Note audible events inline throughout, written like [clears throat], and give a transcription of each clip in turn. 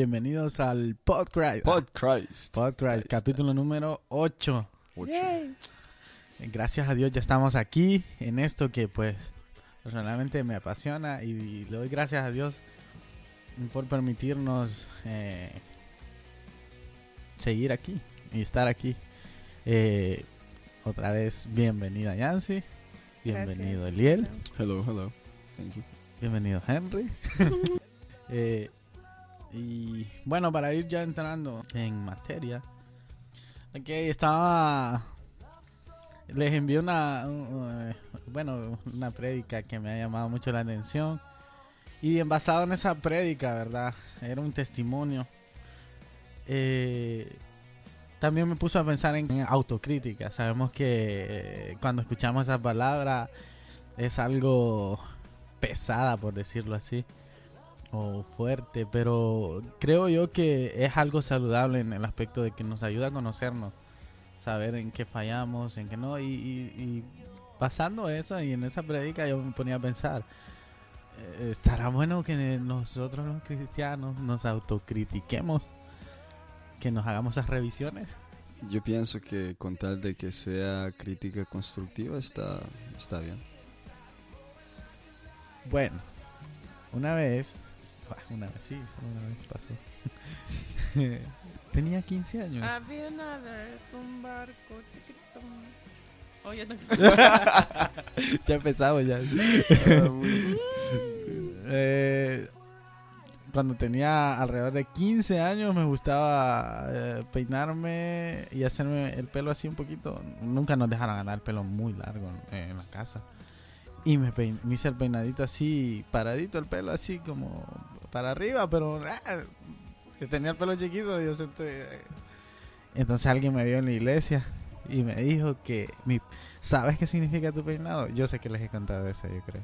Bienvenidos al Podcast. Podcast. Podcast, capítulo número 8. Ocho. Gracias a Dios ya estamos aquí en esto que pues personalmente me apasiona y le doy gracias a Dios por permitirnos eh, seguir aquí y estar aquí. Eh, otra vez, bienvenida Yancy, bienvenido Gracias. Eliel, Hello, hello. Thank you. bienvenido Henry. [laughs] [laughs] Eh, y bueno, para ir ya entrando en materia, ok, estaba. Les envié una. uh, bueno, una prédica que me ha llamado mucho la atención. Y en- basado en esa prédica, ¿verdad? Era un testimonio. Eh, también me puso a pensar en, en autocrítica. Sabemos que eh, cuando escuchamos esa palabra es algo pesada, por decirlo así o fuerte, pero creo yo que es algo saludable en el aspecto de que nos ayuda a conocernos, saber en qué fallamos, en qué no, y, y- y pasando eso y en esa predica yo me ponía a pensar, eh, ¿estará bueno que nosotros los cristianos nos autocritiquemos, que nos hagamos esas revisiones? Yo pienso que con tal de que sea crítica constructiva está, está bien. Bueno, una vez, una vez sí, solo una vez pasó, [laughs] tenía 15 años. Había una vez un barco chiquito. No. [laughs] ya empezamos ya. [laughs] Eh, cuando tenía alrededor de 15 años me gustaba eh, peinarme y hacerme el pelo así un poquito. Nunca nos dejaron ganar el pelo muy largo en, en la casa. Y me, pein- me hice el peinadito así, paradito el pelo así como para arriba, pero ah, que tenía el pelo chiquito. Yo senté- Entonces alguien me vio en la iglesia y me dijo que mi ¿Sabes qué significa tu peinado? Yo sé que les he contado eso, yo creo.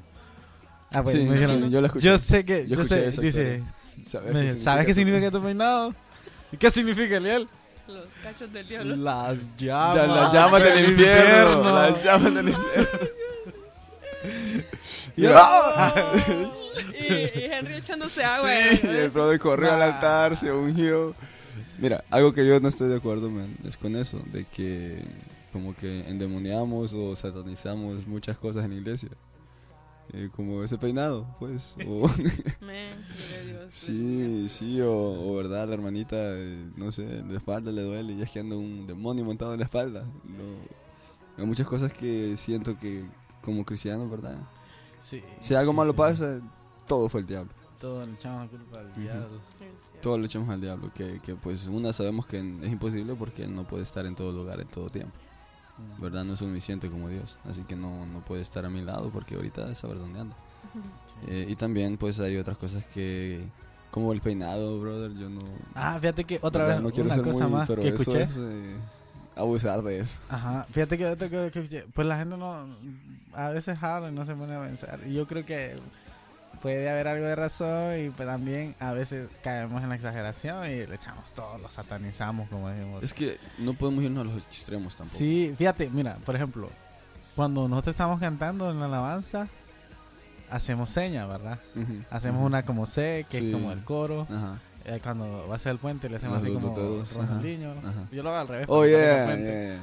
Ah, pues Sí, me dijeron, sí, yo la escuché. yo sé que, Yo sé, dice, ¿Sabes, me dice, ¿sabes qué significa tu peinado? ¿Y qué significa Eliel? Los cachos del diablo. Las La- llamas, Las llamas del infierno. Las llamas del [laughs] infierno. Y yo. [laughs] y, Henry echándose agua. Sí, y el brother corrió al altar, se ungió. Mira, algo que yo no estoy de acuerdo, man, es con eso, de que como que endemoniamos o satanizamos muchas cosas en la iglesia. Eh, como ese peinado, pues. O, [laughs] Dios. sí, sí, o, o verdad, la hermanita, eh, no sé, la espalda le duele y es que anda un demonio montado en la espalda. No, hay muchas cosas que siento que como cristiano, ¿verdad? Sí, Si algo sí, malo sí. pasa, todo fue el diablo. todo le echamos la culpa al Ujú. diablo. Todo lo echamos al diablo, que, que pues una sabemos que es imposible porque él no puede estar en todo lugar, en todo tiempo, Mm. ¿verdad? No es omnisciente como Dios, así que no, no puede estar a mi lado porque ahorita es saber dónde anda. Eh, y también pues hay otras cosas que, como el peinado, brother, yo no... Ah, fíjate que otra vez no quiero una ser cosa muy, más pero que eso escuché. es eh, abusar de eso. Ajá, fíjate que que escuché, pues la gente no, a veces habla y no se pone a pensar. Y yo creo que puede haber algo de razón y pues también a veces caemos en la exageración y le echamos todo, lo satanizamos, como decimos. Es que no podemos irnos a los extremos tampoco. Sí, fíjate, mira, por ejemplo, cuando nosotros estamos cantando en la alabanza, hacemos señas, ¿verdad? Hacemos una como C, que Sí. es como el coro. Ajá. Eh, cuando va a ser el puente, le hacemos así como Ronaldinho. Yo lo hago al revés. Oh, yeah.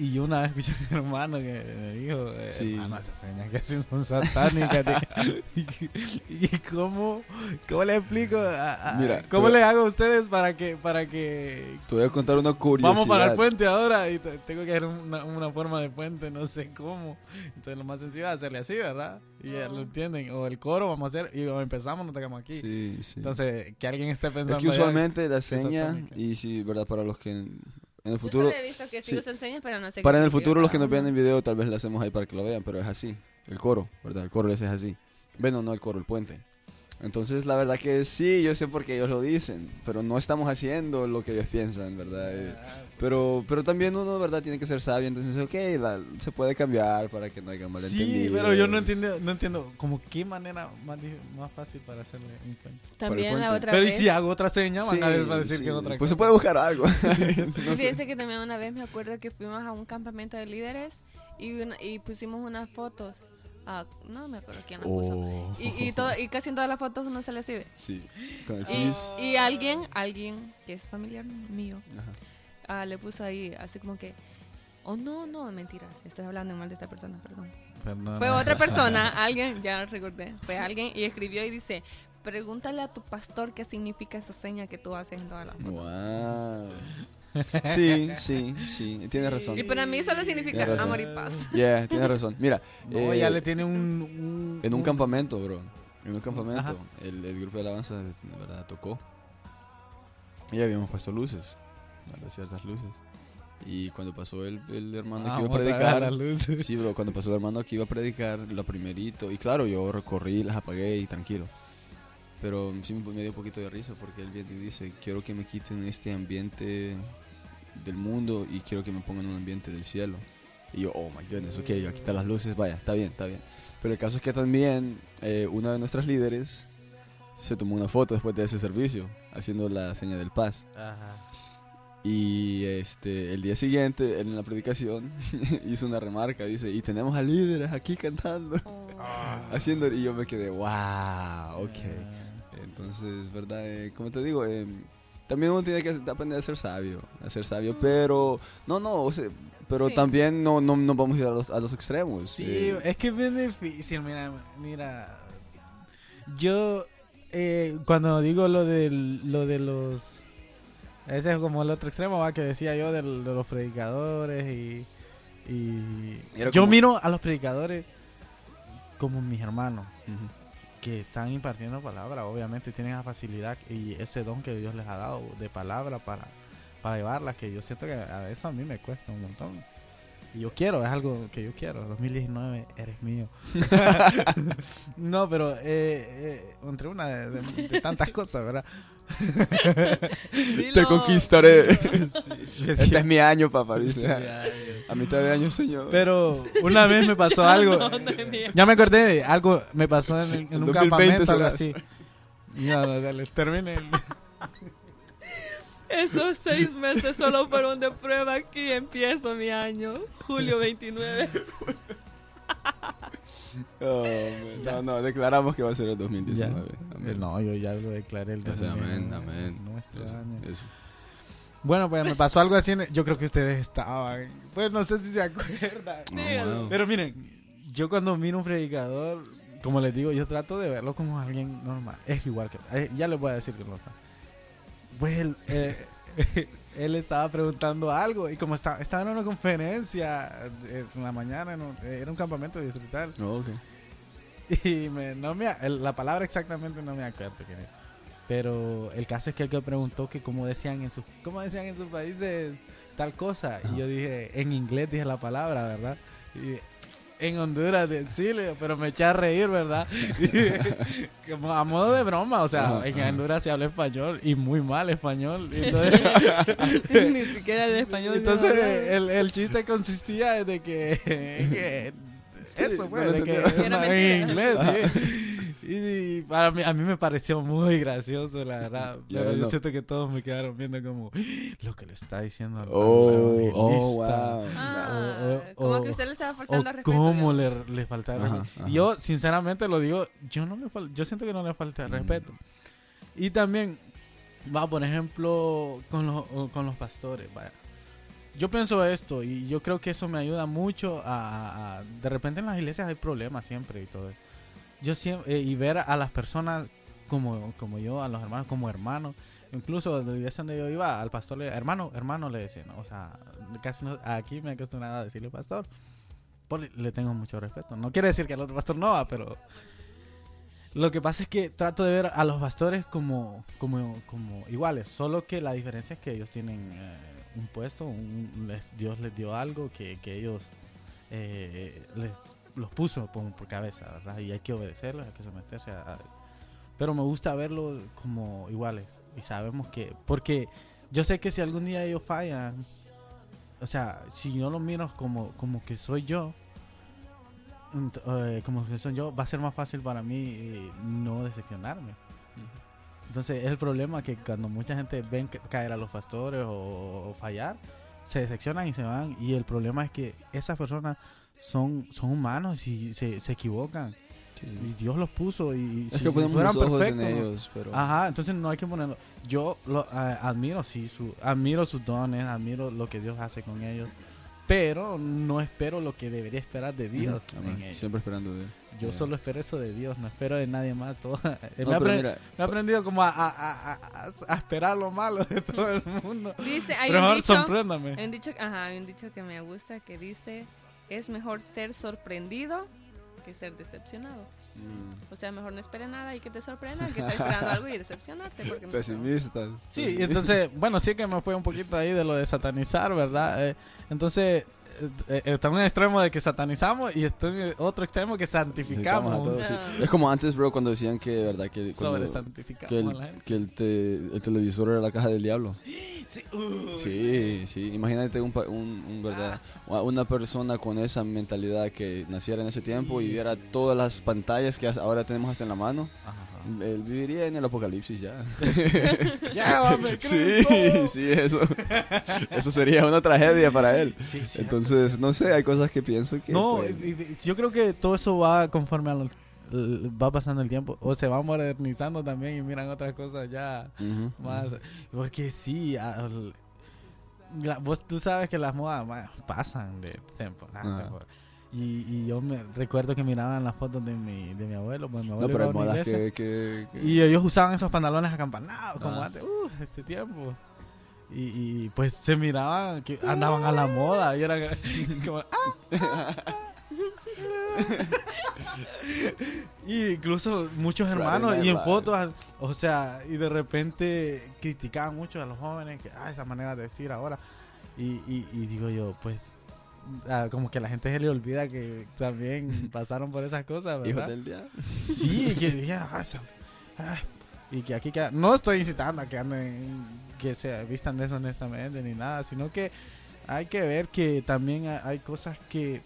Y yo una vez escuché a mi hermano que me dijo, eh, Sí. hermano, esas señas que hacen son satánicas. tío". [laughs] y, y cómo, cómo le explico, a- a- Mira, cómo le hago a ustedes para que, para que Te voy a contar una curiosidad. vamos para el puente ahora y te- tengo que hacer una, una forma de puente, no sé cómo. Entonces lo más sencillo es hacerle así, ¿verdad? Y ya lo entienden. O el coro vamos a hacer y cuando empezamos nos tocamos aquí. Sí, sí. Entonces, que alguien esté pensando. Es que usualmente la seña, y sí, ¿verdad? Para los que en el futuro, solo he visto que sí, sí. los enseñas, pero no sé para en el futuro los que nos vean en video tal vez lo hacemos ahí para que lo vean, pero es así, el coro, ¿verdad? El coro ese es así. Bueno, no el coro, el puente. Entonces la verdad que sí, yo sé por qué ellos lo dicen, pero no estamos haciendo lo que ellos piensan, ¿verdad? Eh, Pero, pero también uno, ¿verdad? Tiene que ser sabio, entonces, ok, la- se puede cambiar para que no haya malentendidos. Sí, pero yo no entiendo, no entiendo como qué manera más, más fácil para hacerle un puente. También la otra Pero ¿y vez. si hago otra seña? Van Sí, a ver- va a decir sí, que es otra Pues se puede buscar algo. [laughs] Sí, No fíjense que también una vez me acuerdo que fuimos a un campamento de líderes y, una- y pusimos unas fotos Ah, no me acuerdo quién la puso. Oh. Y, y, todo- y casi en todas las fotos uno sale así de... Sí, con el Y, alguien, alguien que es familiar mío, ah, le puso ahí así como que... Oh, no, no, mentiras. Estoy hablando mal de esta persona, perdón. Fue otra persona, [laughs] alguien, ya recordé, fue alguien y escribió y dice, pregúntale a tu pastor qué significa esa seña que tú haces en todas las fotos. Wow. Sí, sí, sí, tienes razón. Y para mí solo significa Tienes razón. amor y paz. Yeah, tienes razón. Mira, No, eh, ya le tiene un... un- en un campamento, bro. En un campamento, el, el grupo de alabanza de verdad tocó. Y habíamos puesto luces, ¿verdad? ciertas luces. Y cuando pasó el, el hermano Ah, que iba a otra vez las predicar, luces. sí, bro, cuando pasó el hermano que iba a predicar, lo primerito, y claro, yo recorrí, las apagué y tranquilo. Pero sí me me dio un poquito de risa porque él viene y dice, quiero que me quiten este ambiente del mundo y quiero que me pongan un ambiente del cielo. Y yo, oh my goodness, ok, a quitar las luces, vaya, está bien, está bien. Pero el caso es que también eh, una de nuestras líderes se tomó una foto después de ese servicio, haciendo la seña del paz. Ajá. Y este, el día siguiente, él en la predicación, [laughs] hizo una remarca, dice, y tenemos a líderes aquí cantando, Oh. [laughs] haciendo, y yo me quedé, wow, ok. Ah. Entonces, ¿verdad? Eh, como te digo, eh, también uno tiene que aprender a ser sabio, a ser sabio, pero, no, no, o sea, pero Sí. también no, no, no vamos a ir a los, a los extremos. Sí, eh. es que es bien difícil, mira, mira. Yo, eh, cuando digo lo, del, lo de los... Ese es como el otro extremo, va, que decía yo de, los predicadores y... y yo como- miro a los predicadores como mis hermanos, Ujú. Que están impartiendo palabra, obviamente tienen esa facilidad y ese don que Dios les ha dado de palabra para, para llevarla, que yo siento que a eso a mí me cuesta un montón. Yo quiero, es algo que yo quiero. 2019, eres mío. [laughs] [laughs] no, pero eh, eh, entre una de, de- de tantas cosas, ¿verdad? Te conquistaré. Sí, Este es mi año, papá, sí, dice. ya, ya. A mitad de año, señor. Pero una vez me pasó [laughs] algo. No, no. Ya me acordé de algo, me pasó en, en El un 2020 campamento, algo así. No, no, dale, termine. el- Estos seis meses solo fueron de prueba aquí empiezo mi año, julio 29. [laughs] Oh, no, no, declaramos que va a ser el 2019. Ya. Amén. No, yo ya lo declaré el O sea, amén, 2019, amén. Nuestro Eso, año. eso. Bueno, pues me pasó algo así. en- Yo creo que ustedes estaban. Pues no sé si se acuerdan. Oh, wow. Pero miren, yo cuando miro un predicador, como les digo, yo trato de verlo como alguien normal. Es igual que. eh, ya les voy a decir que no está. Pues él, eh, [laughs] él estaba preguntando algo y como estaba, estaba en una conferencia eh, en la mañana, en un- eh, era un campamento distrital. Oh, ok. Y me, no me, la palabra exactamente no me acuerdo. Pero el caso es que el que preguntó que cómo decían en sus, cómo decían en sus países tal cosa. Y yo dije, en inglés dije la palabra, ¿verdad? Y en Honduras decirle, pero me eché a reír, ¿verdad? [laughs] Como a modo de broma, o sea, en. Honduras se habla español y muy mal español. [laughs] entonces, [laughs] Ni siquiera el español. entonces no el, el chiste consistía de que, eso pues, de que en inglés, sí. Y para mí, a mí me pareció muy gracioso, la verdad. [laughs] Pero yo no. siento que todos me quedaron viendo como [gasps] lo que le está diciendo al Oh, oh, evangelista". wow. Ah, o- o- como que usted le estaba faltando al respeto. cómo le, le falta el Ajá, ajá. Yo, sinceramente, lo digo, yo no le yo siento que no le falta el Mm. respeto. Y también, va, por ejemplo, con los, con los pastores, vaya. Yo pienso esto y yo creo que eso me ayuda mucho a, a- De repente en las iglesias hay problemas siempre y todo. Yo siempre... y ver a las personas como, como yo, a los hermanos como hermanos. Incluso iglesia donde yo iba, al pastor le hermano, hermano le decía, ¿no? O sea, casi no- aquí me he acostumbrado a decirle pastor. Por- le tengo mucho respeto. No quiere decir que al otro pastor no va, pero... Lo que pasa es que trato de ver a los pastores como, como, como iguales, solo que la diferencia es que ellos tienen eh, un puesto, un- Dios les dio algo que, que ellos eh, les los puso por, por cabeza, ¿verdad? Y hay que obedecerlos, hay que someterse a, a- Pero me gusta verlos como iguales y sabemos que... Porque yo sé que si algún día ellos fallan, o sea, si yo los miro como, como que soy yo, eh, como que soy yo, va a ser más fácil para mí eh, no decepcionarme. Entonces es el problema que cuando mucha gente ven ca- caer a los pastores o, o fallar, se decepcionan y se van. Y el problema es que esas personas son, son humanos y se, se equivocan. Sí. Y Dios los puso y Es si que ponemos los ojos en perfectos, ¿no? ellos, pero... Ajá, entonces no hay que ponerlo. Yo lo, a- admiro, sí, su, admiro sus dones, admiro lo que Dios hace con ellos, pero no espero lo que debería esperar de Dios en ellos. Siempre esperando de Yo ya. solo espero eso de Dios, no espero de nadie más. Todo. [laughs] No, me, mira, me he aprendido como a, a- a- a- a esperar lo malo de todo el mundo. Dice, hay Pero un mejor dicho, sorpréndame. hay un dicho, ajá, hay un dicho que me gusta que dice, es mejor ser sorprendido que ser decepcionado. mm, O sea, mejor no espere nada y que te sorprenda que estás esperando algo y decepcionarte. Porque no- pesimistas. Sí, entonces, bueno, sí que me fue un poquito ahí de lo de satanizar, ¿verdad? Eh, entonces, está en un extremo de que satanizamos y está en otro extremo que Santificamos a santificamos. todos, sí. Es como antes, bro, cuando decían que, verdad, que, cuando- Sobre santificamos que, el, que te- el televisor era la caja del diablo. Sí, uy. Sí, sí. Imagínate un, pa- un, un, verdad, Ah. una persona con esa mentalidad que naciera en ese tiempo y viera todas las pantallas que ahora tenemos hasta en la mano. Ajá. Él viviría en el apocalipsis ya. [laughs] Llévame, [laughs] Sí, sí, eso. Eso sería una tragedia para él. Sí, cierto, Entonces, cierto. no sé, hay cosas que pienso que. No, pues, yo creo que todo eso va conforme a los va pasando el tiempo o se va modernizando también y miran otras cosas ya más porque sí al- la- vos tú sabes que las modas bueno, pasan de temporada a Ajá. temporada. Y, y yo me recuerdo que miraban las fotos de mi de mi abuelo pues mi abuelo No, pero hay modas que. que- que- y ellos usaban esos pantalones acampanados como Ah. antes uh, este tiempo y, y, pues se miraban que andaban a la moda y era [laughs] como "Ah". [laughs] y incluso muchos hermanos y en fotos o sea y de repente criticaban mucho a los jóvenes que ah esa manera de vestir ahora y, y, y digo yo pues ah, como que a la gente se le olvida que también [laughs] pasaron por esas cosas ¿verdad? del diablo. Sí, que dije, "Ah, ah", y que aquí queda- no estoy incitando a que anden, que se vistan deshonestamente ni nada, sino que hay que ver que también ha- hay cosas que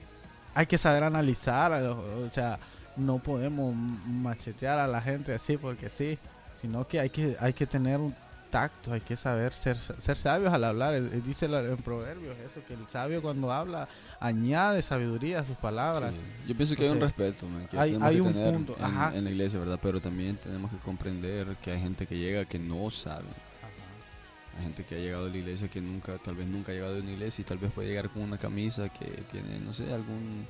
hay que saber analizar, o o sea, no podemos machetear a la gente así porque sí, sino que hay que hay que tener un tacto, hay que saber ser ser sabios al hablar. Él- él dice en proverbios eso que el sabio cuando habla añade sabiduría a sus palabras. Sí. Yo pienso que hay un respeto man, que hay- que un tener punto, en, ajá. en la iglesia, ¿verdad? Pero también tenemos que comprender que hay gente que llega que no sabe. Hay gente que ha llegado a la iglesia que nunca, tal vez nunca ha llegado a una iglesia y tal vez puede llegar con una camisa que tiene, no sé, algún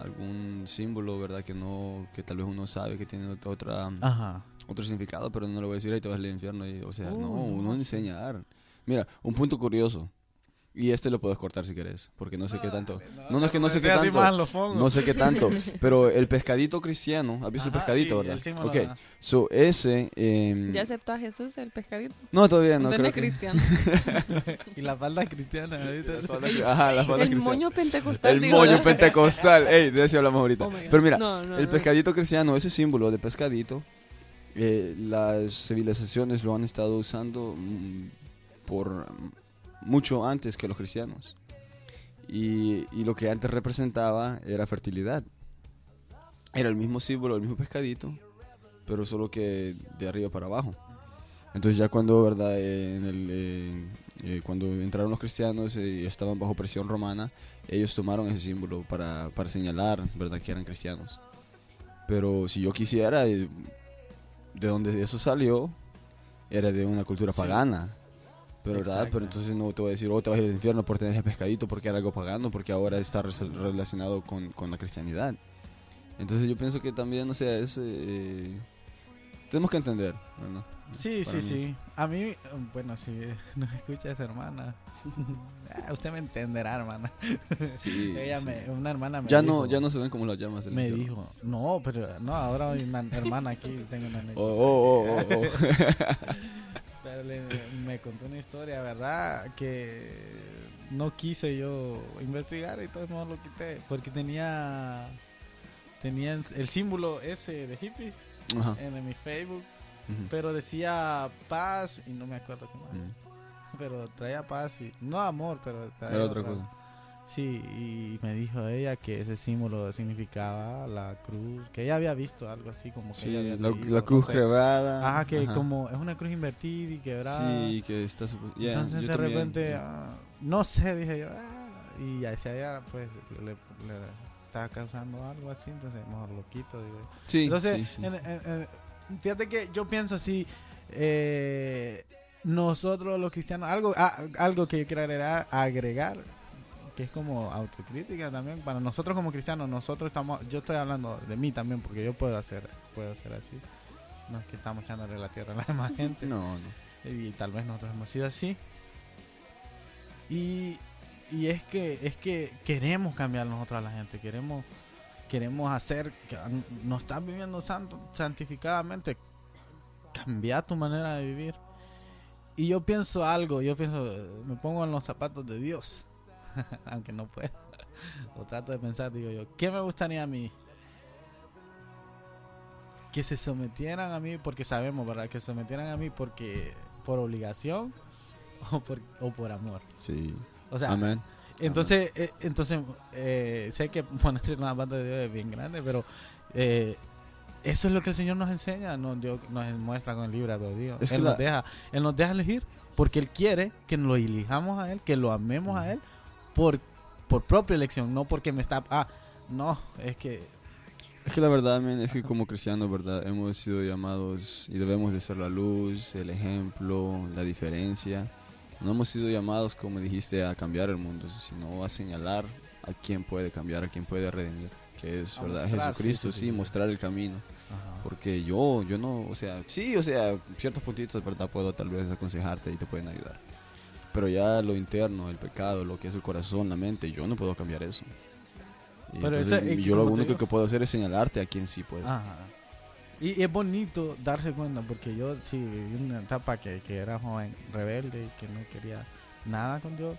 algún símbolo, ¿verdad? Que no, que tal vez uno sabe que tiene ot- otra, Ajá. Otro significado, pero no le voy a decir ahí te vas al infierno. Y, o sea, Uh, no, no, uno sí. enseñar. Mira, un punto curioso. Y este lo puedes cortar si querés, porque no sé qué tanto. No, no es que no sé qué tanto. No sé qué tanto, [laughs] pero el pescadito cristiano, ¿has visto el Ajá, pescadito, sí, verdad? el símbolo, ok, so ese, em, ¿Ya aceptó a Jesús el pescadito? no todavía no, no creo es que, cristiano. [laughs] y la falda cristiana. [laughs] ¿viste? La falda- Ajá, la falda El cristiana. moño pentecostal. El digo, moño ¿verdad? pentecostal, ey, de eso hablamos ahorita. Oh pero mira, No, no, el no. pescadito cristiano, ese símbolo de pescadito, eh, las civilizaciones lo han estado usando mm, por mucho antes que los cristianos. Y, lo que antes representaba era fertilidad. Era el mismo símbolo, el mismo pescadito, pero solo que de arriba para abajo. Entonces ya cuando, verdad, eh, eh, cuando entraron los cristianos y estaban bajo presión romana, ellos tomaron ese símbolo para, para señalar, verdad, que eran cristianos. Pero si yo quisiera, de donde eso salió, era de una cultura Sí. pagana. Pero, ¿verdad? Pero entonces no te voy a decir, oh, te vas a ir al infierno por tener ese pescadito porque era algo pagano, porque ahora está relacionado con, con la cristianidad. Entonces yo pienso que también, o sea, es... eh, tenemos que entender, ¿verdad? Sí, sí, mí. sí. A mí, bueno, si [laughs] nos escucha esa hermana, [laughs] ah, usted me entenderá, hermana. Sí, [laughs] Ella sí. me, una hermana me ya dijo, no ya no se ven como las llamas me dijo, no, pero no, ahora hay una hermana aquí, tengo una. Oh, oh, oh, oh, oh. Pero le- me contó una historia, ¿verdad? Que no quise yo investigar y todo no lo quité porque tenía tenía el símbolo ese de hippie Ajá. en mi Facebook, Pero decía paz y no me acuerdo qué más. Ujú. Pero traía paz y no amor, pero traía Era otra cosa. Sí, y me dijo ella que ese símbolo significaba la cruz, que ella había visto algo así como que Sí, ella había la, leído, la no cruz sé. quebrada. Ajá, que Ajá. como es una cruz invertida y quebrada. Sí, que está... yeah, Entonces de también, repente, yeah. ah, no sé, dije yo, ah, y hacia allá pues le, le estaba causando algo así, entonces mejor lo quito. Digo. Sí, Entonces, sí, sí. en- en- en- fíjate que yo pienso así, eh, nosotros los cristianos, algo, ah, algo que yo quiero agregar, agregar, que es como autocrítica también, para nosotros como cristianos, nosotros estamos, yo estoy hablando de mí también, porque yo puedo hacer, puedo hacer así, no es que estamos echándole la tierra a la demás gente, No, no. y tal vez nosotros hemos sido así. Y, y es que es que queremos cambiar nosotros a la gente, queremos queremos hacer que no estás viviendo santo, santificadamente, cambiar tu manera de vivir. Y yo pienso algo, yo pienso, me pongo en los zapatos de Dios, [laughs] aunque no puedo. [laughs] O trato de pensar, digo yo, ¿qué me gustaría a mí? Que se sometieran a mí, porque sabemos, ¿verdad? Que se sometieran a mí porque por obligación [laughs] o por, o por amor. Sí. O sea, Amén. Entonces, eh, entonces eh, sé que ponerse en la banda de Dios es bien grande, pero eh, eso es lo que el Señor nos enseña, nos, Dios nos muestra con el libro de Dios. Es él, la- nos deja, él nos deja elegir porque Él quiere que lo elijamos a Él, que lo amemos a Él por, por propia elección, no porque me está... Ah, no, es que... Es que la verdad, men, es que como cristianos, ¿verdad? Hemos sido llamados y debemos de ser la luz, el ejemplo, la diferencia. No hemos sido llamados, como dijiste, a cambiar el mundo, sino a señalar a quién puede cambiar, a quién puede redimir, que es, A ¿verdad? mostrar, Jesucristo, sí, sí, sí, mostrar el camino. Ajá. Porque yo, yo no, o sea, sí, o sea, ciertos puntitos, ¿verdad? Puedo tal vez aconsejarte y te pueden ayudar. Pero ya lo interno, el pecado, lo que es el corazón, la mente, yo no puedo cambiar eso. Y Pero entonces, eso, eh, yo lo único que puedo hacer es señalarte a quien sí puede. Ajá. Y, es bonito darse cuenta, porque yo sí una etapa que, que era joven, rebelde, que no quería nada con Dios.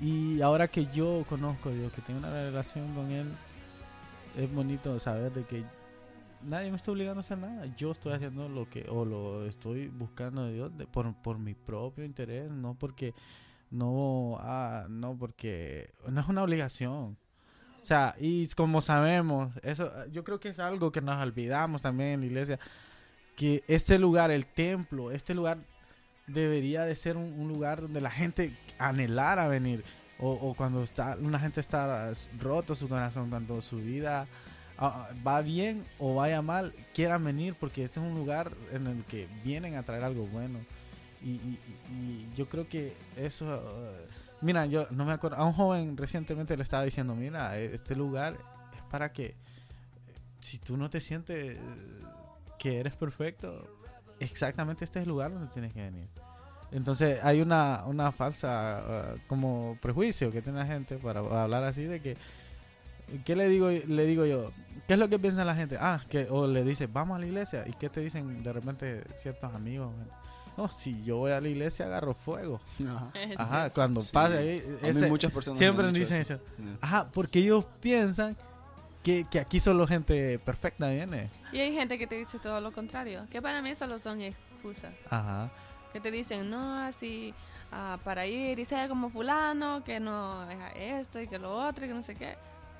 Y ahora que yo conozco a Dios, que tengo una relación con Él, es bonito saber de que nadie me está obligando a hacer nada. Yo estoy haciendo lo que, o lo estoy buscando de Dios de- por, por mi propio interés, no porque, no, ah, no porque, no es una obligación. Sea, y como sabemos, eso yo creo que es algo que nos olvidamos también en la iglesia, que este lugar, el templo, este lugar debería de ser un, un lugar donde la gente anhelara venir. O, o cuando está una gente está roto su corazón, cuando su vida ah, va bien o vaya mal, quieran venir porque este es un lugar en el que vienen a traer algo bueno. Y, y- y- yo creo que eso... eh, mira, yo no me acuerdo, a un joven recientemente le estaba diciendo, mira, eh, este lugar es para que eh, si tú no te sientes que eres perfecto, exactamente este es el lugar donde tienes que venir. Entonces hay una, una falsa ah, como prejuicio que tiene la gente para hablar así de que ¿qué le digo le digo yo? ¿Qué es lo que piensa la gente? Ah, que o le dice, "Vamos a la iglesia." ¿Y qué te dicen de repente ciertos amigos? No, si yo voy a la iglesia agarro fuego. Ajá. [laughs] Ajá, cuando Sí. pase ahí A mí ese- muchas personas siempre me han dicen dicho eso. Yeah. Ajá, porque ellos piensan que, que aquí solo gente perfecta viene. Y hay gente que te dice todo lo contrario, que para mí solo son excusas. Ajá. Que te dicen, no, así, ah, para ir y ser como fulano, que no es esto y que lo otro y que no sé qué,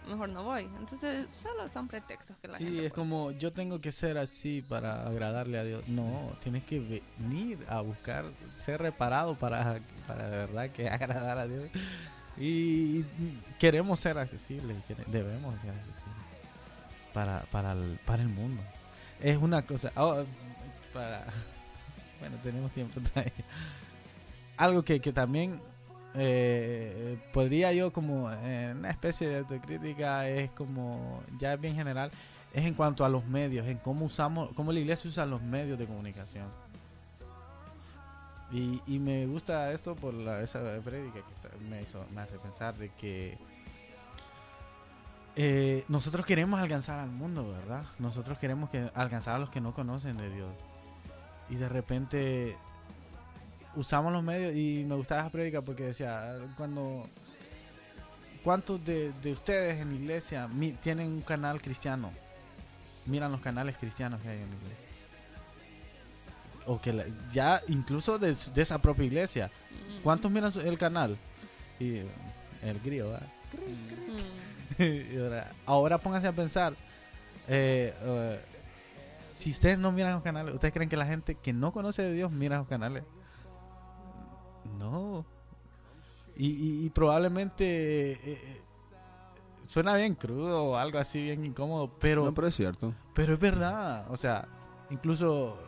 mejor no voy. Entonces, solo son pretextos que la Sí, gente es como yo tengo que ser así para agradarle a Dios. No, tienes que venir a buscar ser reparado para, para de verdad que [laughs] agradar a Dios. Y queremos ser accesibles, debemos ser accesibles para, para, el, para el mundo. Es una cosa. oh, para, [laughs] bueno, tenemos tiempo todavía. Algo que, que también eh, podría yo como eh, una especie de autocrítica es como ya es bien general es en cuanto a los medios en cómo usamos cómo la iglesia usa los medios de comunicación y, me gusta eso por la, esa prédica que me, hizo, me hace pensar de que eh, nosotros queremos alcanzar al mundo, ¿verdad? Nosotros queremos que alcanzar a los que no conocen de Dios. Y de repente usamos los medios y me gustaba esa prédica porque decía, cuando ¿cuántos de, de ustedes en la iglesia mi- tienen un canal cristiano? Miran los canales cristianos que hay en la iglesia. O que la- ya incluso de, de esa propia iglesia. Mm. ¿Cuántos miran el canal? Y el grillo, ¿verdad? Mm. [laughs] Ahora, ahora pónganse a pensar. eh, eh, si ustedes no miran los canales, ¿ustedes creen que la gente que no conoce de Dios mira los canales? No. Y, y- y probablemente eh, eh, suena bien crudo o algo así bien incómodo, pero, No, pero es cierto. pero es verdad. O sea, incluso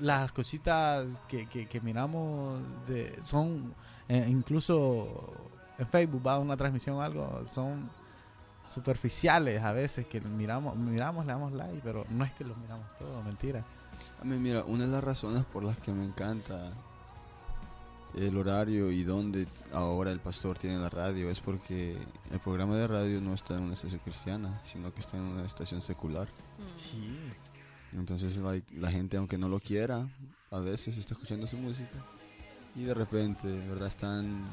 las cositas que, que, que miramos de, son, eh, incluso en Facebook va una transmisión o algo, son superficiales a veces que miramos, miramos, le damos like, pero no es que los miramos todo, mentira. A mí, mira, una de las razones por las que me encanta el horario y dónde ahora el pastor tiene la radio es porque el programa de radio no está en una estación cristiana, sino que está en una estación secular. Mm. Sí. Entonces like, la gente, aunque no lo quiera, a veces está escuchando su música y de repente, ¿verdad? Están,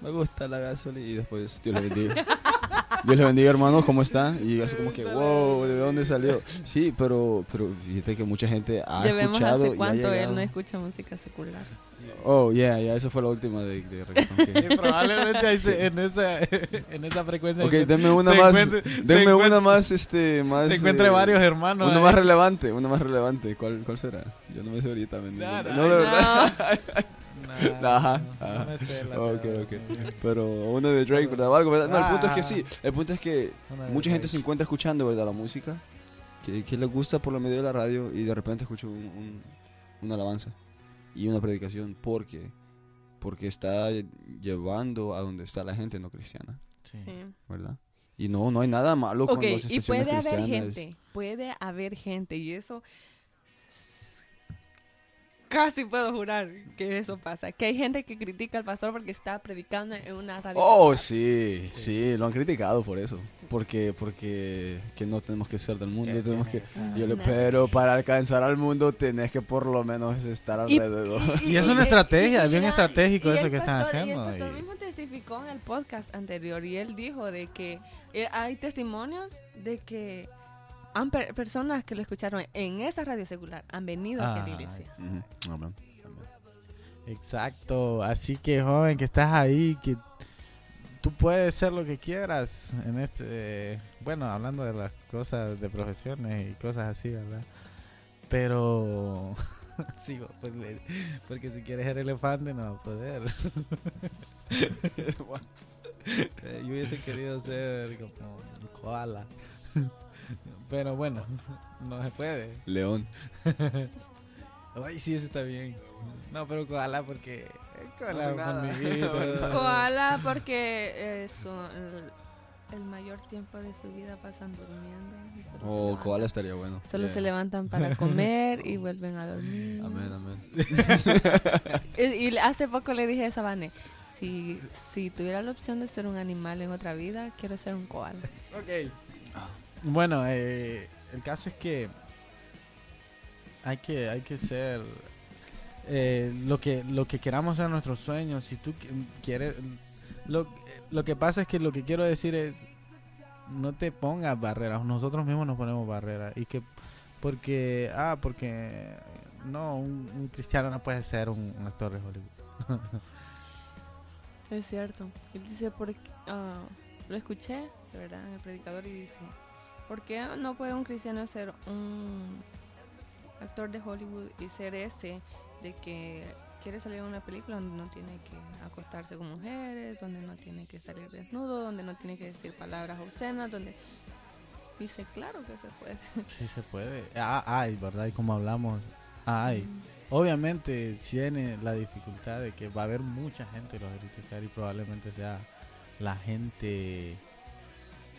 me gusta la gasolina y después Dios le bendiga. [laughs] Dios le bendiga, hermano, ¿cómo está? Y así como que, wow, ¿de dónde salió? Sí, pero, pero fíjate que mucha gente ha Ya vemos escuchado y hace ha cuánto él no escucha música secular. Oh, yeah, yeah, esa fue la última de, de reggaetón que- probablemente ahí se- en esa [laughs] en esa frecuencia Ok, denme una más, denme una más, este, más... se encuentre eh, varios hermanos Una ahí. más relevante, una más relevante. ¿Cuál, cuál será? Yo no me sé ahorita. No, No, no, de verdad. [laughs] [laughs] Nah, Ajá, no, ajá. me sé la Ok, verdad, ok. Pero una de Drake, ¿verdad? O algo, ¿verdad? No, el punto es que Ah. sí. El punto es que mucha gente se encuentra escuchando, ¿verdad? La música. Que, que le gusta por la medio de la radio y de repente escucha un, un- una alabanza y una predicación porque porque está llevando a donde está la gente no cristiana, Sí. ¿verdad? Y no, no hay nada malo Ok, con las y estaciones puede haber cristianas. gente, puede haber gente, y eso casi puedo jurar que eso pasa, que hay gente que critica al pastor porque está predicando en una radio. Oh, sí, sí, lo han criticado por eso. Porque, porque que no tenemos que ser del mundo, tenemos que... Yo le, pero para alcanzar al mundo tenés que por lo menos estar Y- alrededor. Y es una estrategia, es bien estratégico y eso que están haciendo, Y el pastor y- mismo testificó en el podcast anterior y él dijo de que eh, hay testimonios de que han per- personas que lo escucharon en esa radio secular han venido aquí a la Ah, iglesia. sí. Ujú, amén, amén. Exacto, así que joven que estás ahí, que tú puedes ser lo que quieras en este, bueno, hablando de las cosas de profesiones y cosas así, ¿verdad? Pero [laughs] sigo, pues, le- porque si quieres ser elefante no vas a poder. [laughs] Eh, Yo hubiese querido ser como un koala, [laughs] pero bueno, no se puede. León. [laughs] Ay, sí, eso está bien. No, pero koala porque... eh, Koala No. [laughs] Koala porque eh, son el, el mayor tiempo de su vida pasan durmiendo. se Oh, koala estaría bueno. Solo Yeah. se levantan para comer y [laughs] vuelven a dormir. Amén, amén. Y, y hace poco le dije a Sabane, si, si tuviera la opción de ser un animal en otra vida, quiero ser un koala. Ok. Bueno, eh, el caso es que hay que, hay que ser eh, lo que lo que queramos ser nuestros sueños. Si tú qui- quieres, lo, lo que pasa es que lo que quiero decir es no te pongas barreras. Nosotros mismos nos ponemos barreras y que porque ah porque no un, cristiano no puede ser un, actor de Hollywood. [laughs] Es cierto. Él dice, porque, ah, lo escuché, de verdad, en el predicador y dice, ¿por qué no puede un cristiano ser un actor de Hollywood y ser ese de que quiere salir en una película donde no tiene que acostarse con mujeres, donde no tiene que salir desnudo, donde no tiene que decir palabras obscenas, donde... Dice, claro que se puede. [laughs] Sí se puede. Ah, ay, ¿verdad? Y como hablamos, ay. Obviamente tiene la dificultad de que va a haber mucha gente que lo va a criticar y probablemente sea la gente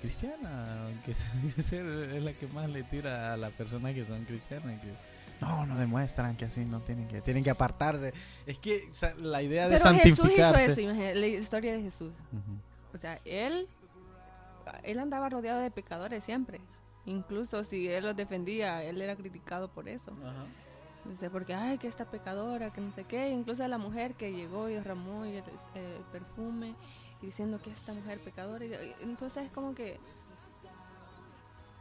cristiana, que se dice ser es la que más le tira a las personas que son cristianas. Que no, no demuestran que así no tienen que, tienen que apartarse. Es que la idea de Pero Jesús hizo eso, la historia de Jesús. O sea, él, él andaba rodeado de pecadores siempre. Incluso si él los defendía, él era criticado por eso. Dice, porque, ay, que esta pecadora, que no sé qué. Incluso la mujer que llegó y derramó y el, eh, perfume y diciendo que esta mujer pecadora. Entonces es como que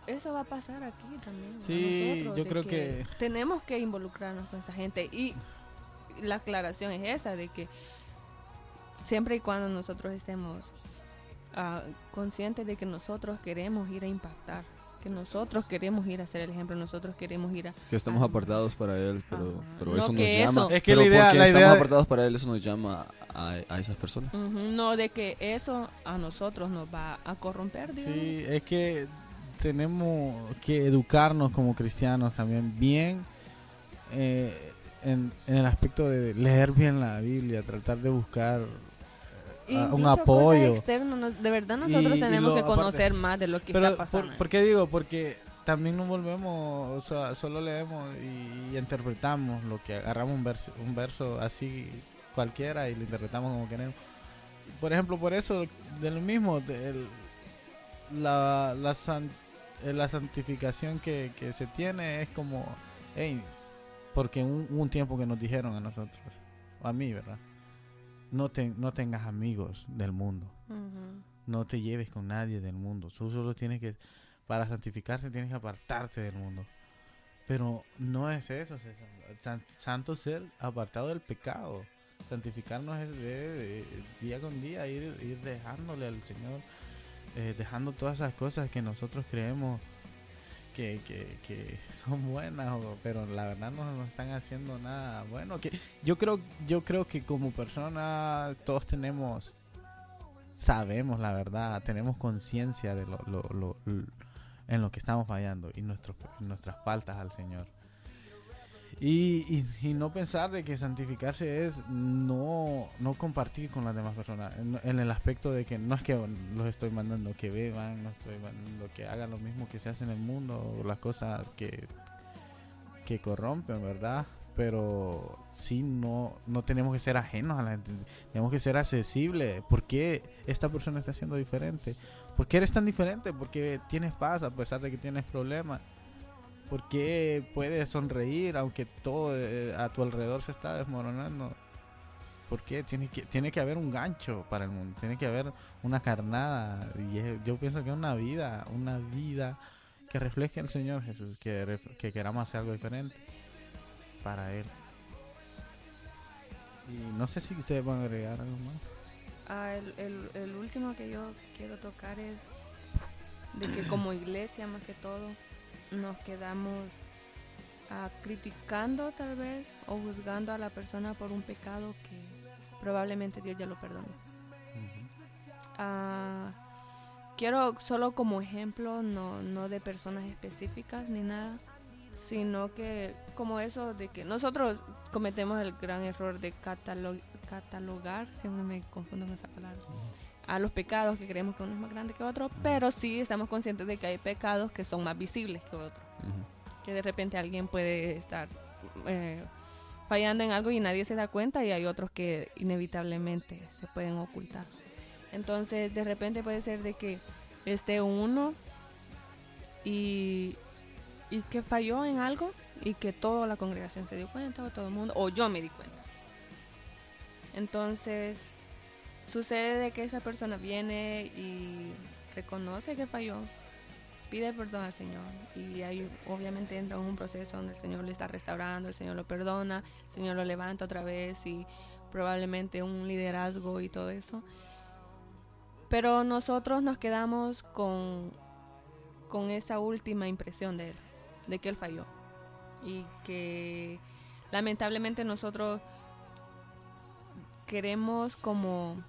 eso va a pasar aquí también. Sí, nosotros, yo creo que- tenemos que involucrarnos con esa gente. Y la aclaración es esa, de que siempre y cuando nosotros estemos ah, conscientes de que nosotros queremos ir a impactar, que nosotros queremos ir a ser el ejemplo, nosotros queremos ir a... Que estamos apartados para él, pero, pero No eso nos llama. Es que pero la idea- porque la estamos idea apartados para él, eso nos llama a, a esas personas. No de que eso a nosotros nos va a corromper, digamos. Sí, es que tenemos que educarnos como cristianos también bien eh, en, en el aspecto de leer bien la Biblia, tratar de buscar eh, un Incluso cosas apoyo. externas, nos- de verdad nosotros Y- y tenemos lo- que aparte- conocer más de lo que Pero, está pasando. por, ¿por qué digo? Porque también nos volvemos, o sea, solo leemos y, interpretamos lo que agarramos un verso, un verso así cualquiera y lo interpretamos como queremos. Por ejemplo, por eso, de lo mismo, de el- la, la, san- eh, la santificación que, que se tiene es como, hey, porque un- tiempo que nos dijeron a nosotros, a mí, ¿verdad? No, te, no tengas amigos del mundo no te lleves con nadie del mundo. Tú solo tienes que, para santificarse, tienes que apartarte del mundo. Pero no es eso, César. Santo ser apartado del pecado. Santificarnos es de, día con día ir, ir dejándole al Señor, eh, dejando todas esas cosas que nosotros creemos que, que, que son buenas, pero la verdad no nos están haciendo nada bueno. Que yo creo, yo creo que como personas todos tenemos sabemos la verdad, tenemos conciencia de lo, lo, lo- l- en lo que estamos fallando y nuestros, nuestras faltas al Señor. Y, y, y no pensar de que santificarse es no, no compartir con las demás personas, en, el aspecto de que no es que los estoy mandando que beban, no estoy mandando que hagan lo mismo que se hace en el mundo, las cosas que, que corrompen, ¿verdad? Pero sí, no, no tenemos que ser ajenos a la gente, tenemos que ser accesibles. ¿Por qué esta persona está siendo diferente? ¿Por qué eres tan diferente? Porque tienes paz a pesar de que tienes problemas. ¿Por qué puedes sonreír aunque todo eh, a tu alrededor se está desmoronando? ¿Por qué? Tiene que, tiene que haber un gancho para el mundo, tiene que haber una carnada. Y es- yo pienso que una vida, una vida que refleje al Señor Jesús, que, que queramos hacer algo diferente para Él. Y no sé si ustedes van a agregar algo más. Ah, el- el último que yo quiero tocar es de que como iglesia más que todo nos quedamos ah, criticando tal vez o juzgando a la persona por un pecado que probablemente Dios ya lo perdonó. Ah, quiero solo como ejemplo, no, no de personas específicas ni nada, sino que como eso de que nosotros cometemos el gran error de catalo- catalogar, siempre me confundo con esa palabra, a los pecados que creemos que uno es más grande que otro, pero sí estamos conscientes de que hay pecados que son más visibles que otros, Ujú. que de repente alguien puede estar eh, fallando en algo y nadie se da cuenta y hay otros que inevitablemente se pueden ocultar. Entonces de repente puede ser de que esté uno y, y que falló en algo y que toda la congregación se dio cuenta o todo el mundo o yo me di cuenta. Entonces sucede de que esa persona viene y reconoce que falló, pide perdón al Señor y ahí obviamente entra en un proceso donde el Señor le está restaurando, el Señor lo perdona, el Señor lo levanta otra vez y probablemente un liderazgo y todo eso. Pero nosotros nos quedamos con, con esa última impresión de él, de que él falló. Y que lamentablemente nosotros queremos como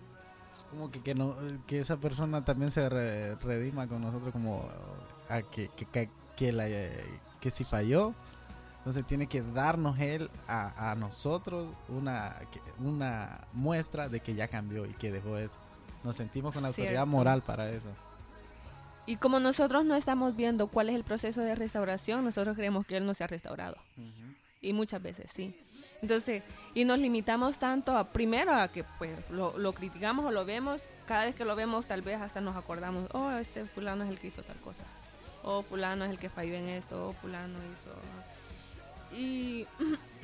Como que, que, no, que esa persona también se re- redima con nosotros como a que, que, que, que la, que si falló, entonces tiene que darnos él a, a nosotros una, una muestra de que ya cambió y que dejó eso. Nos sentimos con la autoridad moral para eso. Y como nosotros no estamos viendo cuál es el proceso de restauración, nosotros creemos que Él no se ha restaurado. Y muchas veces sí. Entonces, y nos limitamos tanto a, primero a que pues lo, lo criticamos o lo vemos, cada vez que lo vemos tal vez hasta nos acordamos, oh, este fulano es el que hizo tal cosa, o fulano es el que falló en esto, o fulano hizo... Y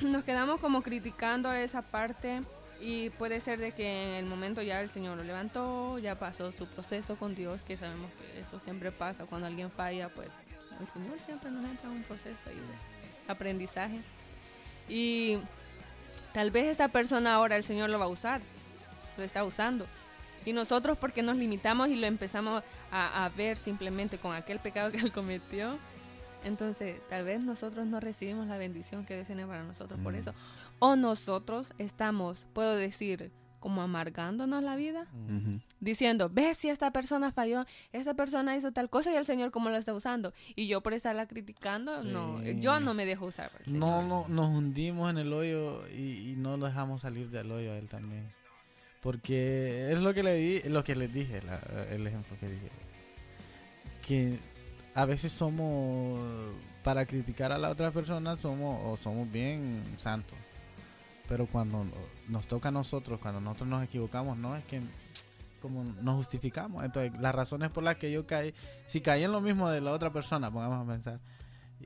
[clears throat] nos quedamos como criticando esa parte y puede ser de que en el momento ya el Señor lo levantó, ya pasó su proceso con Dios, que sabemos que eso siempre pasa cuando alguien falla, pues el Señor siempre nos entra en un proceso ahí de aprendizaje. Y tal vez esta persona ahora el Señor lo va a usar, lo está usando. Y nosotros porque nos limitamos y lo empezamos a, a ver simplemente con aquel pecado que él cometió, entonces tal vez nosotros no recibimos la bendición que Dios tiene para nosotros por Mm. eso. O nosotros estamos, puedo decir, como amargándonos la vida, diciendo, ves si esta persona falló, esta persona hizo tal cosa y el Señor cómo la está usando. Y yo por estarla criticando, no, yo no me dejo usar por el No, Señor. no, nos hundimos en el hoyo y, y no lo dejamos salir del hoyo a él también. Porque es lo que le di, lo que les dije, la- el ejemplo que dije. Que a veces somos, para criticar a la otra persona, somos, o somos bien santos. Pero cuando nos toca a nosotros, cuando nosotros nos equivocamos, no es que como nos justificamos. Entonces, las razones por las que yo caí, si caí en lo mismo de la otra persona, pongamos a pensar,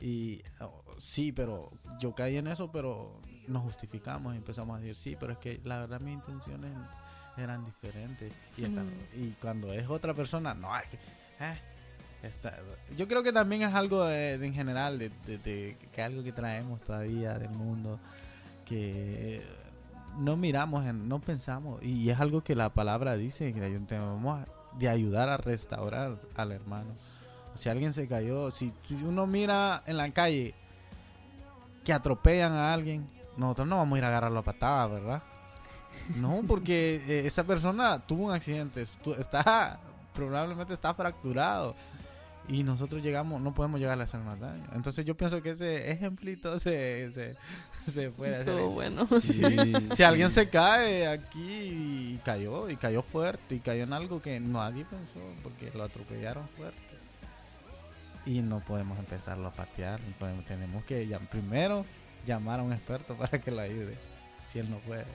y oh, sí, pero yo caí en eso, pero nos justificamos y empezamos a decir, sí, pero es que la verdad mis intenciones eran diferentes. Y, esta- Mm. y cuando es otra persona, no, es que... eh, yo creo que también es algo de, de en general, de, de- de- que algo que traemos todavía del mundo, no miramos, no pensamos, y es algo que la palabra dice, que tenemos de ayudar a restaurar al hermano. Si alguien se cayó, si, uno mira en la calle que atropellan a alguien, nosotros no vamos a ir a agarrarlo a patadas, ¿verdad? No, porque eh, esa persona tuvo un accidente, está probablemente está fracturado y nosotros llegamos, no podemos llegarle a hacer más daño. Entonces yo pienso que ese ejemplito se, [laughs] se puede hacer. Estuvo bueno. [laughs] Sí, Si alguien se cae aquí y cayó, y cayó fuerte, y cayó en algo que nadie pensó, porque lo atropellaron fuerte. Y no podemos empezarlo a patear, no podemos- tenemos que llam- primero llamar a un experto para que lo ayude, si él no puede.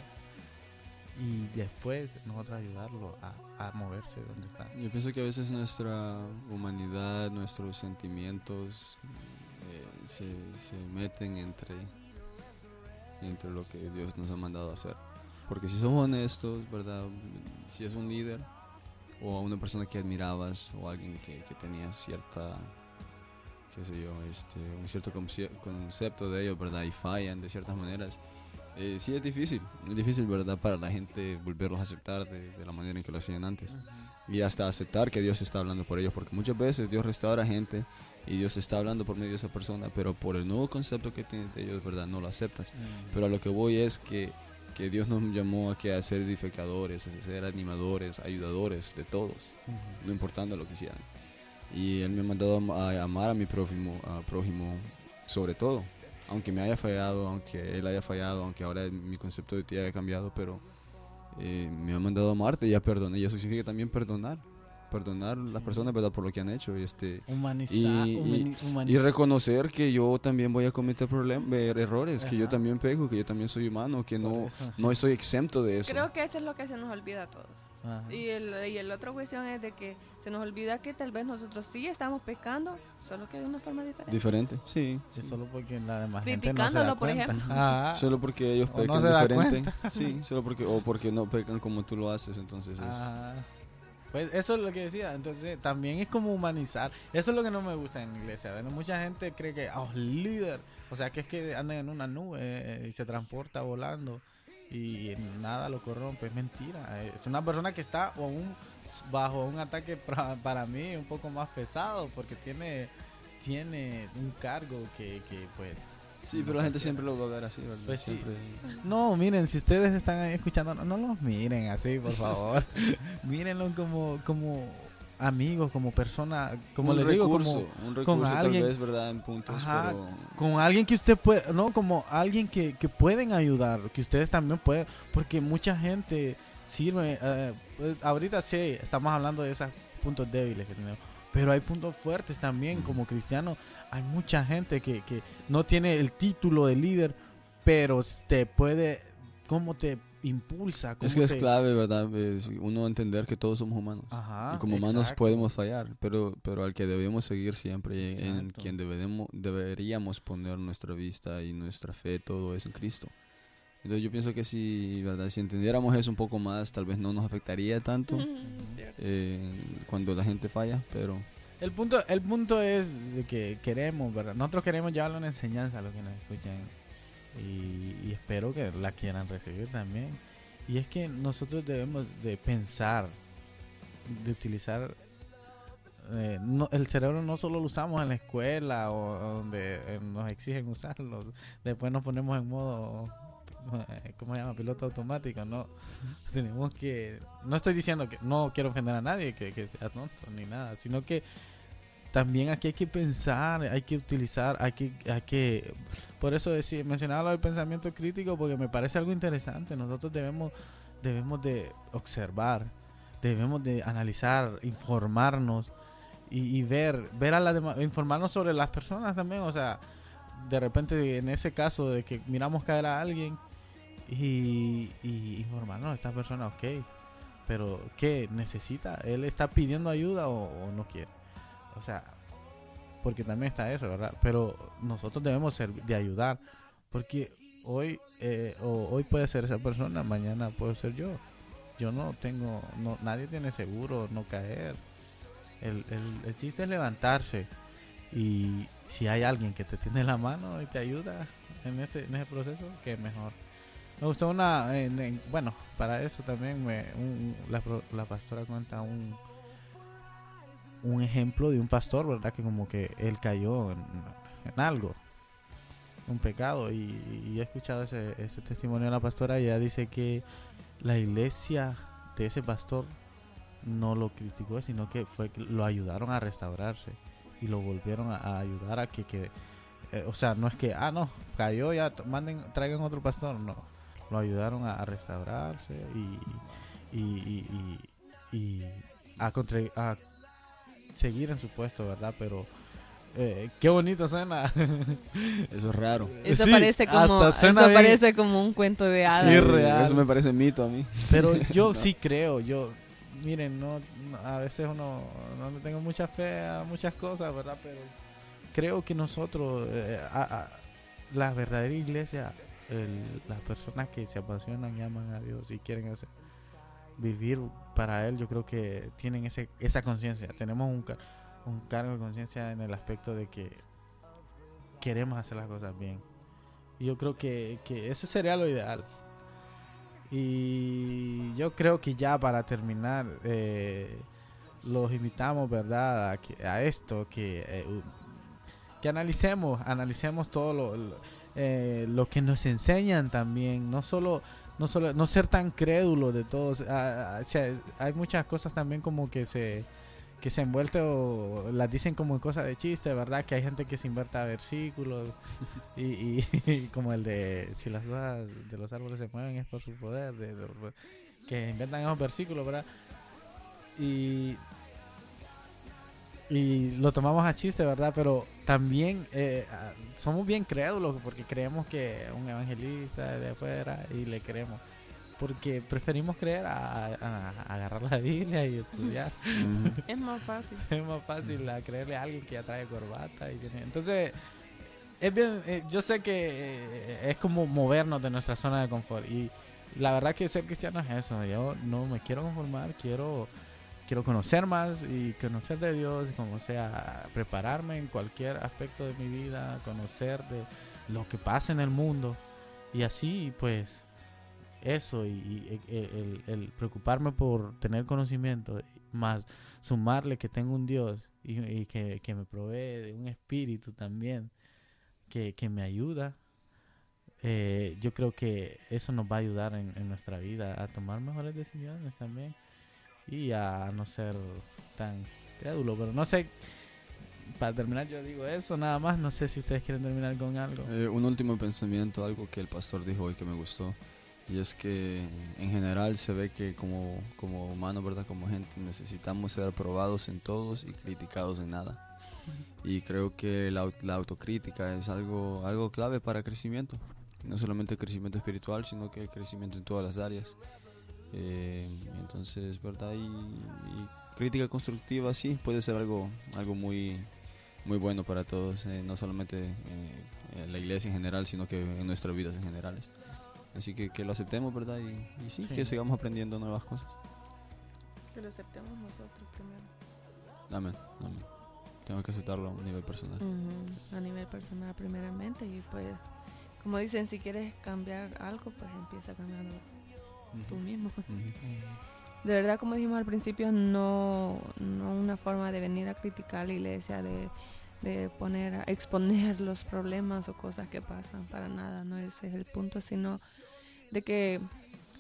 Y después nosotros ayudarlo a, a moverse donde está. Yo pienso que a veces nuestra humanidad, nuestros sentimientos eh, se, se meten entre, entre lo que Dios nos ha mandado a hacer. Porque si somos honestos, ¿verdad? Si es un líder o a una persona que admirabas o alguien que, que tenía cierta, qué sé yo, este, un cierto conce- concepto de ellos, ¿verdad? Y fallan de ciertas maneras. Eh, sí es difícil, es difícil, ¿verdad? Para la gente volverlos a aceptar de, de la manera en que lo hacían antes y hasta aceptar que Dios está hablando por ellos, porque muchas veces Dios restaura gente y Dios está hablando por medio de esa persona, pero por el nuevo concepto que tienen de ellos, ¿verdad? No lo aceptas. Pero a lo que voy es que, que Dios nos llamó a, que a ser edificadores, a ser animadores, ayudadores de todos, no importando lo que hicieran. Y Él me ha mandado a, a amar a mi prójimo, a prójimo sobre todo, aunque me haya fallado, aunque Él haya fallado, aunque ahora mi concepto de ti haya cambiado, pero eh, me ha mandado a amarte y ya perdoné. Y eso significa también perdonar. Perdonar a las Sí. personas, ¿verdad? Por lo que han hecho. Y, este, Humanizar, Y- humani- y reconocer que yo también voy a cometer problemas, errores, que yo Ajá. también pego, que yo también soy humano, que Por no, eso. no soy exento de eso. Creo que eso es lo que se nos olvida a todos. Ajá. Y el, y el otro cuestión es de que se nos olvida que tal vez nosotros sí estamos pecando, solo que de una forma diferente. Diferente, sí. Sí, sí. solo porque la demás gente no se da Criticándolo, por cuenta. ejemplo. Ajá. [laughs] Solo porque ellos no pecan diferente. Sí, solo porque, o porque no pecan como tú lo haces, entonces es... Pues eso es lo que decía. Entonces también es como humanizar. Eso es lo que no me gusta en la iglesia. ¿verdad? Mucha gente cree que, oh, líder. O sea, que es que andan en una nube eh, y se transporta volando y nada lo corrompe. Es mentira. Es una persona que está aún bajo un ataque pra- para mí un poco más pesado porque tiene tiene un cargo que, que pues Sí, pero la gente siempre lo va a ver así, ¿verdad? Pues sí. Siempre- No, miren, si ustedes están ahí escuchando, no, no los miren así, por [laughs] favor. Mírenlo como, como amigos, como persona, como un les digo, recurso, como un recurso alguien- tal vez, ¿verdad? En puntos, Ajá, pero... con alguien que usted puede, no, como alguien que, que pueden ayudar, que ustedes también pueden, porque mucha gente sirve, eh, pues, ahorita sí, estamos hablando de esos puntos débiles que tenemos, pero hay puntos fuertes también, como cristiano, hay mucha gente que, que no tiene el título de líder, pero te puede, ¿cómo te impulsa? Es cómo que es clave, ¿verdad? Es uno entender que todos somos humanos. Ajá, y como humanos exacto. podemos fallar, pero, pero al que debemos seguir siempre, en quien debemos, deberíamos poner nuestra vista y nuestra fe, todo es en Cristo. Entonces yo pienso que si, ¿verdad? si entendiéramos eso un poco más, tal vez no nos afectaría tanto [laughs] eh, cuando la gente falla, pero El punto, el punto es de que queremos, ¿verdad? Nosotros queremos llevarle una enseñanza a los que nos escuchan y, y espero que la quieran recibir también. Y es que nosotros debemos de pensar, de utilizar... eh, no, el cerebro no solo lo usamos en la escuela o, o donde eh, nos exigen usarlo, después nos ponemos en modo [laughs] ¿cómo se llama? Piloto automático, no. [laughs] Tenemos que, no estoy diciendo que no quiero ofender a nadie, que, que sea tonto ni nada, sino que también aquí hay que pensar, hay que utilizar, hay que, hay que, por eso decir, mencionaba lo del pensamiento crítico porque me parece algo interesante. Nosotros debemos, debemos de observar, debemos de analizar, informarnos y, y ver, ver a la demás, informarnos sobre las personas también, o sea, de repente en ese caso de que miramos caer a alguien y, y informarnos, esta persona, ok, pero ¿qué necesita? ¿Él está pidiendo ayuda o, no quiere? O sea, porque también está eso, ¿verdad? Pero nosotros debemos ser de ayudar, porque hoy eh, hoy puede ser esa persona, mañana puedo ser yo. Yo no tengo, no, nadie tiene seguro no caer. El, el, el chiste es levantarse y si hay alguien que te tiene la mano y te ayuda en ese, en ese proceso, que mejor. Me gustó una, en- en- bueno, para eso también me, un- la, la pastora cuenta un, un ejemplo de un pastor, ¿verdad? Que como que él cayó en, en algo, un pecado. Y, he escuchado ese, ese testimonio de la pastora y ella dice que la iglesia de ese pastor no lo criticó, sino que fue lo ayudaron a restaurarse y lo volvieron a, ayudar a que, que eh, o sea, no es que, ah, no, cayó, ya manden, traigan otro pastor, no, lo ayudaron a, a restaurarse y, y, y, y- y a, contra- a seguir en su puesto, ¿verdad? Pero eh, qué bonito suena. [laughs] Eso es raro. Eso Sí, parece como eso parece como un cuento de hadas. Sí, real. Eso me parece mito a mí. Pero yo [laughs] No. sí creo, yo, miren, no, no- a veces uno no le tengo mucha fe a muchas cosas, ¿verdad? Pero creo que nosotros, eh, a- a- la verdadera iglesia, el- las personas que se apasionan y aman a Dios y quieren hacer, vivir para Él, yo creo que tienen ese, esa conciencia. Tenemos un, un cargo de conciencia en el aspecto de que queremos hacer las cosas bien. Y yo creo que, que eso sería lo ideal. Y yo creo que ya para terminar, eh, los invitamos, ¿verdad? A, que- a esto, que, eh, que analicemos, analicemos todo lo, lo, eh, lo que nos enseñan también, no solo, no solo, no ser tan crédulos de todos. Ah, ah, o sea, hay muchas cosas también como que se que se envuelve o las dicen como cosas de chiste, ¿verdad? Que hay gente que se invierta versículos y, y- [laughs] y como el de si las hojas de los árboles se mueven es por su poder, de- de- que inventan esos versículos, ¿verdad? Y, y lo tomamos a chiste, ¿verdad? Pero también eh, somos bien crédulos porque creemos que un evangelista de afuera y le creemos. Porque preferimos creer a, a- a agarrar la Biblia y estudiar. Es más fácil. [laughs] es más fácil a creerle a alguien que ya trae corbata y tiene- entonces es bien eh, yo sé que eh, es como movernos de nuestra zona de confort y la verdad que ser cristiano es eso yo no me quiero conformar quiero quiero conocer más y conocer de Dios como sea prepararme en cualquier aspecto de mi vida conocer de lo que pasa en el mundo. Y así pues eso y, y, eh, el, preocuparme por tener conocimiento más sumarle que tengo un Dios y, que, que me provee de un espíritu también que, que me ayuda, eh, yo creo que eso nos va a ayudar en nuestra vida a tomar mejores decisiones también y a no ser tan crédulo. Pero no sé, para terminar yo digo eso nada más, no sé si ustedes quieren terminar con algo. Eh, un último pensamiento, algo que el pastor dijo hoy que me gustó. Y es que en general se ve que como, como humanos, ¿verdad? Como gente, necesitamos ser aprobados en todos y criticados en nada. Y creo que la, la autocrítica es algo, algo clave para crecimiento. No solamente crecimiento espiritual, sino que crecimiento en todas las áreas. Eh, entonces, ¿verdad? Y, y crítica constructiva sí puede ser algo, algo muy, muy bueno para todos, eh, no solamente eh, en la iglesia en general, sino que en nuestras vidas en generales. Así que que lo aceptemos, ¿verdad? Y, y sí, Sí. que sigamos aprendiendo nuevas cosas. Que lo aceptemos nosotros primero. Amén, amén. Tengo que aceptarlo a nivel personal. Ujú, A nivel personal primeramente y pues como dicen si quieres cambiar algo pues empieza cambiando tú mismo. pues. De verdad como dijimos al principio no no una forma de venir a criticar la iglesia de de poner a exponer [laughs] los problemas o cosas que pasan para nada no ese es el punto sino de que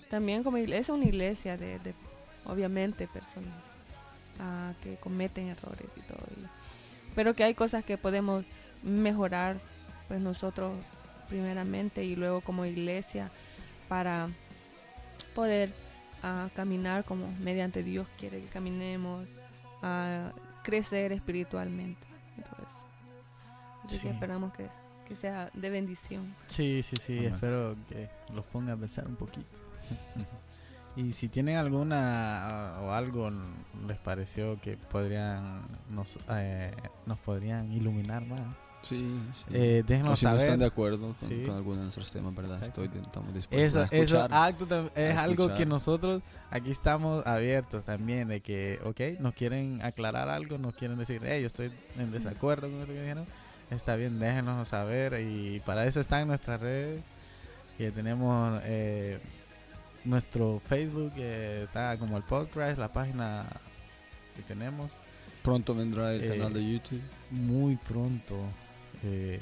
también como iglesia, una iglesia de, de obviamente personas ah, que cometen errores y todo. y- pero que hay cosas que podemos mejorar pues nosotros primeramente y luego como iglesia para poder caminar como mediante Dios quiere que caminemos, a crecer espiritualmente. Entonces, así que Sí. esperamos que, que sea de bendición. Sí, sí, sí, Amén. espero que los ponga a pensar un poquito. [laughs] y si tienen alguna o algo les pareció que podrían nos, eh, nos podrían iluminar más, Sí, sí. eh, O si no están de acuerdo con, Sí. con alguno de nuestros temas, ¿verdad? Estoy, estamos dispuestos Eso, a eso escuchar. acto tam- es a algo que nosotros aquí estamos abiertos también de que, ok, nos quieren aclarar algo, nos quieren decir, hey, yo estoy en desacuerdo con esto que dijeron, está bien, déjenos saber y para eso están nuestras redes, que tenemos eh, nuestro Facebook, que está como el podcast, la página que tenemos, Pronto vendrá el Eh, canal de YouTube. muy pronto. Eh,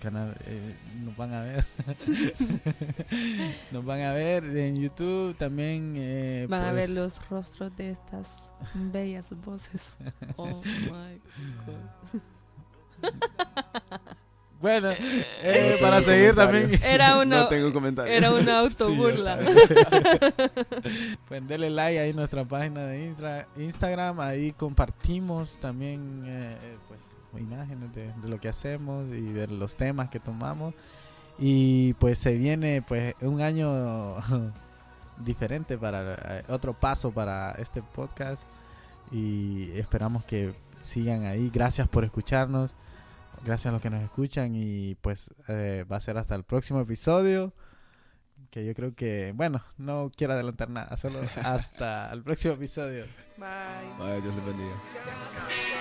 canal eh, nos van a ver [laughs] nos van a ver en YouTube también eh, Van a ver los rostros de estas bellas voces. [laughs] Oh my God. [laughs] bueno eh, para seguir también Era una, No tengo era una Sí, autoburla. pues denle like ahí en nuestra página de Instagram ahí compartimos también eh, pues imágenes de, de lo que hacemos y de los temas que tomamos. Y pues se viene pues un año [laughs] diferente para eh, otro paso para este podcast. Y esperamos que sigan ahí. Gracias por escucharnos. Gracias a los que nos escuchan. Y pues eh, va a ser hasta el próximo episodio. Que yo creo que bueno no quiero adelantar nada. Solo [laughs] hasta el próximo episodio. Bye. Ay, Dios les bendiga.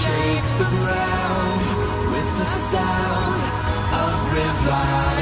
shake the ground with the sound of revival.